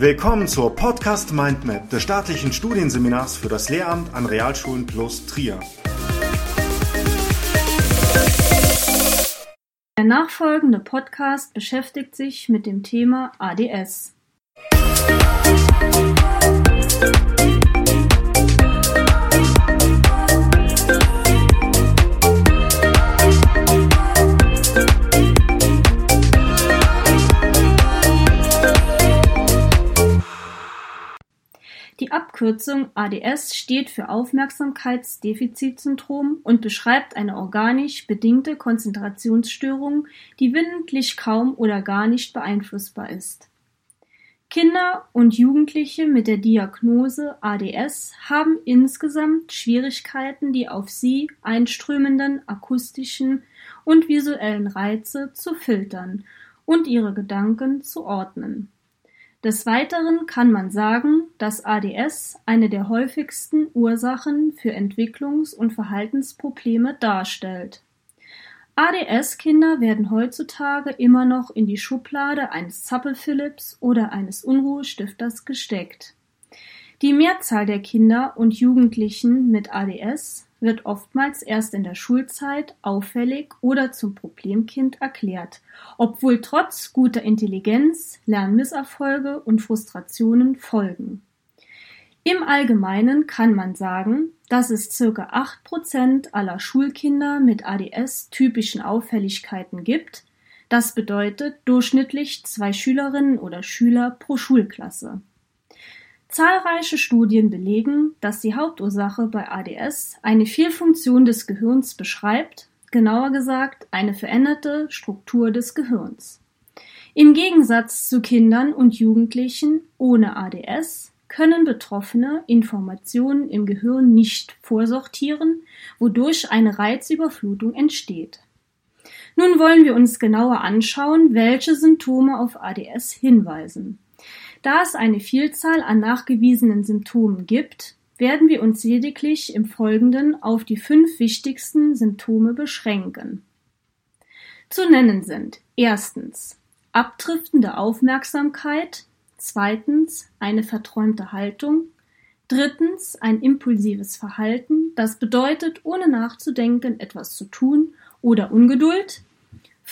Willkommen zur Podcast Mindmap des staatlichen Studienseminars für das Lehramt an Realschulen plus Trier. Der nachfolgende Podcast beschäftigt sich mit dem Thema ADS. Die Abkürzung ADS steht für Aufmerksamkeitsdefizitsyndrom und beschreibt eine organisch bedingte Konzentrationsstörung, die willentlich kaum oder gar nicht beeinflussbar ist. Kinder und Jugendliche mit der Diagnose ADS haben insgesamt Schwierigkeiten, die auf sie einströmenden akustischen und visuellen Reize zu filtern und ihre Gedanken zu ordnen. Des Weiteren kann man sagen, dass ADS eine der häufigsten Ursachen für Entwicklungs- und Verhaltensprobleme darstellt. ADS-Kinder werden heutzutage immer noch in die Schublade eines Zappel-Philipps oder eines Unruhestifters gesteckt. Die Mehrzahl der Kinder und Jugendlichen mit ADS wird oftmals erst in der Schulzeit auffällig oder zum Problemkind erklärt, obwohl trotz guter Intelligenz Lernmisserfolge und Frustrationen folgen. Im Allgemeinen kann man sagen, dass es circa acht Prozent aller Schulkinder mit ADS-typischen Auffälligkeiten gibt. Das bedeutet durchschnittlich zwei Schülerinnen oder Schüler pro Schulklasse. Zahlreiche Studien belegen, dass die Hauptursache bei ADS eine Fehlfunktion des Gehirns beschreibt, genauer gesagt eine veränderte Struktur des Gehirns. Im Gegensatz zu Kindern und Jugendlichen ohne ADS können Betroffene Informationen im Gehirn nicht vorsortieren, wodurch eine Reizüberflutung entsteht. Nun wollen wir uns genauer anschauen, welche Symptome auf ADS hinweisen. Da es eine Vielzahl an nachgewiesenen Symptomen gibt, werden wir uns lediglich im Folgenden auf die fünf wichtigsten Symptome beschränken. Zu nennen sind erstens abdriftende Aufmerksamkeit, zweitens eine verträumte Haltung, drittens ein impulsives Verhalten, das bedeutet, ohne nachzudenken etwas zu tun, oder Ungeduld,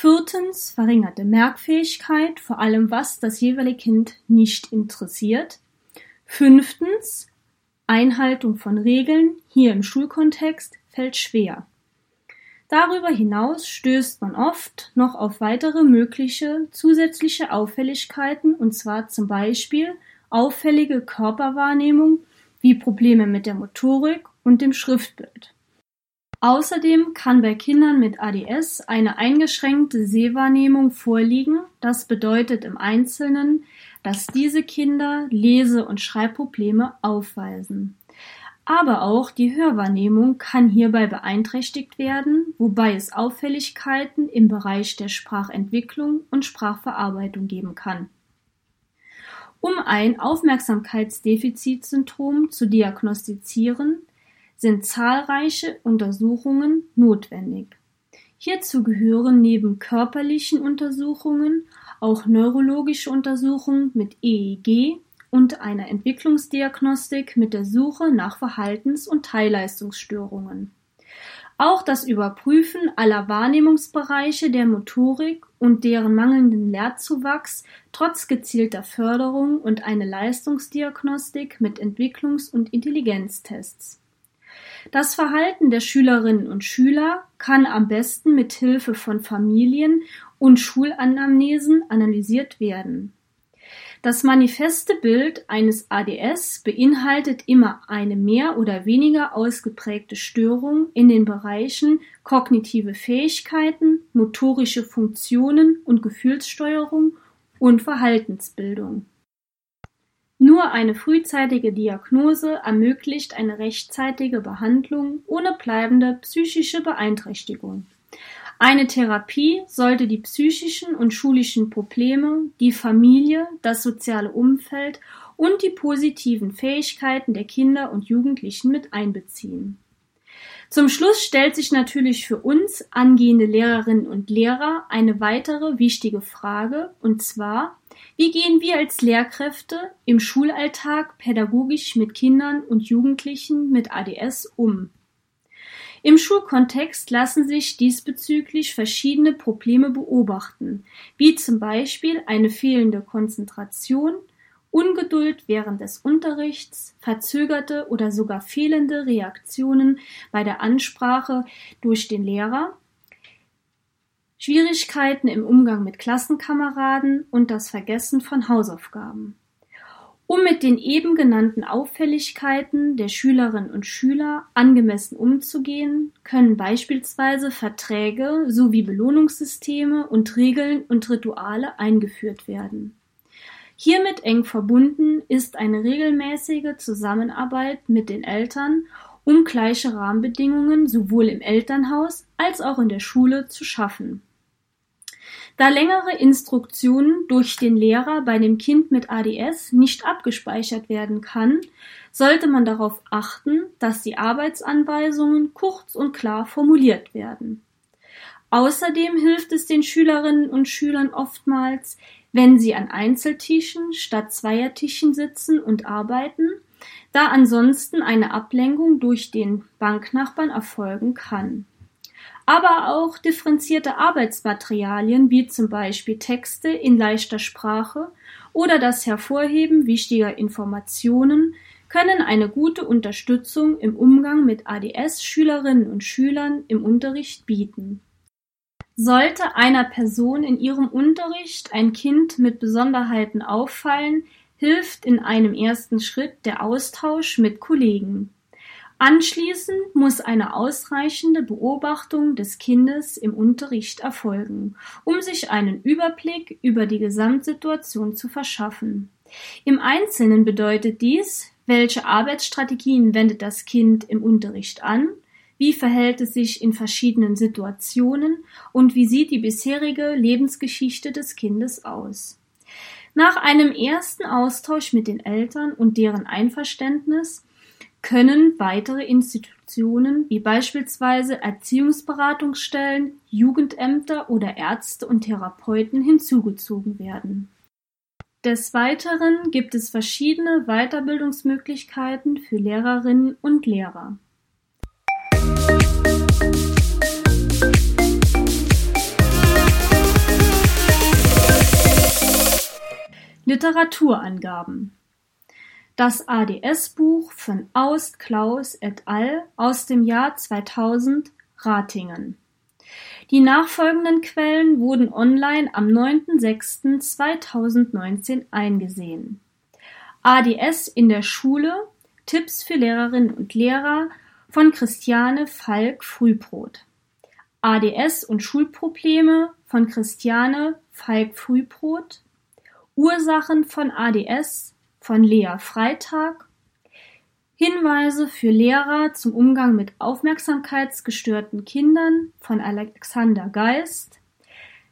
Viertens verringerte Merkfähigkeit, vor allem was das jeweilige Kind nicht interessiert. Fünftens Einhaltung von Regeln, hier im Schulkontext, fällt schwer. Darüber hinaus stößt man oft noch auf weitere mögliche zusätzliche Auffälligkeiten, und zwar zum Beispiel auffällige Körperwahrnehmung wie Probleme mit der Motorik und dem Schriftbild. Außerdem kann bei Kindern mit ADS eine eingeschränkte Sehwahrnehmung vorliegen, das bedeutet im Einzelnen, dass diese Kinder Lese- und Schreibprobleme aufweisen. Aber auch die Hörwahrnehmung kann hierbei beeinträchtigt werden, wobei es Auffälligkeiten im Bereich der Sprachentwicklung und Sprachverarbeitung geben kann. Um ein Aufmerksamkeitsdefizitsyndrom zu diagnostizieren, sind zahlreiche Untersuchungen notwendig. Hierzu gehören neben körperlichen Untersuchungen auch neurologische Untersuchungen mit EEG und einer Entwicklungsdiagnostik mit der Suche nach Verhaltens- und Teilleistungsstörungen. Auch das Überprüfen aller Wahrnehmungsbereiche der Motorik und deren mangelnden Lehrzuwachs trotz gezielter Förderung und eine Leistungsdiagnostik mit Entwicklungs- und Intelligenztests. Das Verhalten der Schülerinnen und Schüler kann am besten mit Hilfe von Familien und Schulanamnesen analysiert werden. Das manifeste Bild eines ADS beinhaltet immer eine mehr oder weniger ausgeprägte Störung in den Bereichen kognitive Fähigkeiten, motorische Funktionen und Gefühlssteuerung und Verhaltensbildung. Nur eine frühzeitige Diagnose ermöglicht eine rechtzeitige Behandlung ohne bleibende psychische Beeinträchtigung. Eine Therapie sollte die psychischen und schulischen Probleme, die Familie, das soziale Umfeld und die positiven Fähigkeiten der Kinder und Jugendlichen mit einbeziehen. Zum Schluss stellt sich natürlich für uns angehende Lehrerinnen und Lehrer eine weitere wichtige Frage, und zwar, wie gehen wir als Lehrkräfte im Schulalltag pädagogisch mit Kindern und Jugendlichen mit ADS um? Im Schulkontext lassen sich diesbezüglich verschiedene Probleme beobachten, wie zum Beispiel eine fehlende Konzentration, Ungeduld während des Unterrichts, verzögerte oder sogar fehlende Reaktionen bei der Ansprache durch den Lehrer, Schwierigkeiten im Umgang mit Klassenkameraden und das Vergessen von Hausaufgaben. Um mit den eben genannten Auffälligkeiten der Schülerinnen und Schüler angemessen umzugehen, können beispielsweise Verträge sowie Belohnungssysteme und Regeln und Rituale eingeführt werden. Hiermit eng verbunden ist eine regelmäßige Zusammenarbeit mit den Eltern, um gleiche Rahmenbedingungen sowohl im Elternhaus als auch in der Schule zu schaffen. Da längere Instruktionen durch den Lehrer bei dem Kind mit ADS nicht abgespeichert werden kann, sollte man darauf achten, dass die Arbeitsanweisungen kurz und klar formuliert werden. Außerdem hilft es den Schülerinnen und Schülern oftmals, wenn sie an Einzeltischen statt Zweiertischen sitzen und arbeiten, da ansonsten eine Ablenkung durch den Banknachbarn erfolgen kann. Aber auch differenzierte Arbeitsmaterialien wie zum Beispiel Texte in leichter Sprache oder das Hervorheben wichtiger Informationen können eine gute Unterstützung im Umgang mit ADS-Schülerinnen und Schülern im Unterricht bieten. Sollte einer Person in ihrem Unterricht ein Kind mit Besonderheiten auffallen, hilft in einem ersten Schritt der Austausch mit Kollegen. Anschließend muss eine ausreichende Beobachtung des Kindes im Unterricht erfolgen, um sich einen Überblick über die Gesamtsituation zu verschaffen. Im Einzelnen bedeutet dies, welche Arbeitsstrategien wendet das Kind im Unterricht an, wie verhält es sich in verschiedenen Situationen und wie sieht die bisherige Lebensgeschichte des Kindes aus? Nach einem ersten Austausch mit den Eltern und deren Einverständnis können weitere Institutionen wie beispielsweise Erziehungsberatungsstellen, Jugendämter oder Ärzte und Therapeuten hinzugezogen werden. Des Weiteren gibt es verschiedene Weiterbildungsmöglichkeiten für Lehrerinnen und Lehrer. Literaturangaben Das ADS-Buch von Aust Klaus et al. aus dem Jahr 2000 Ratingen Die nachfolgenden Quellen wurden online am 9.06.2019 eingesehen. ADS in der Schule Tipps für Lehrerinnen und Lehrer von Christiane Falk-Frühbrot. ADS und Schulprobleme von Christiane Falk-Frühbrot. Ursachen von ADS von Lea Freitag. Hinweise für Lehrer zum Umgang mit aufmerksamkeitsgestörten Kindern von Alexander Geist.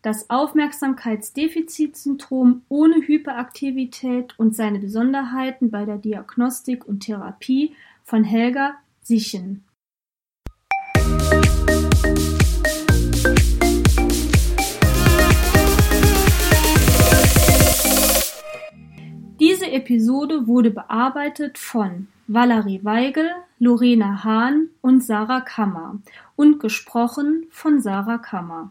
Das Aufmerksamkeitsdefizitsyndrom ohne Hyperaktivität und seine Besonderheiten bei der Diagnostik und Therapie von Helga Sichen. Episode wurde bearbeitet von Valerie Weigel, Lorena Hahn und Sarah Kammer und gesprochen von Sarah Kammer.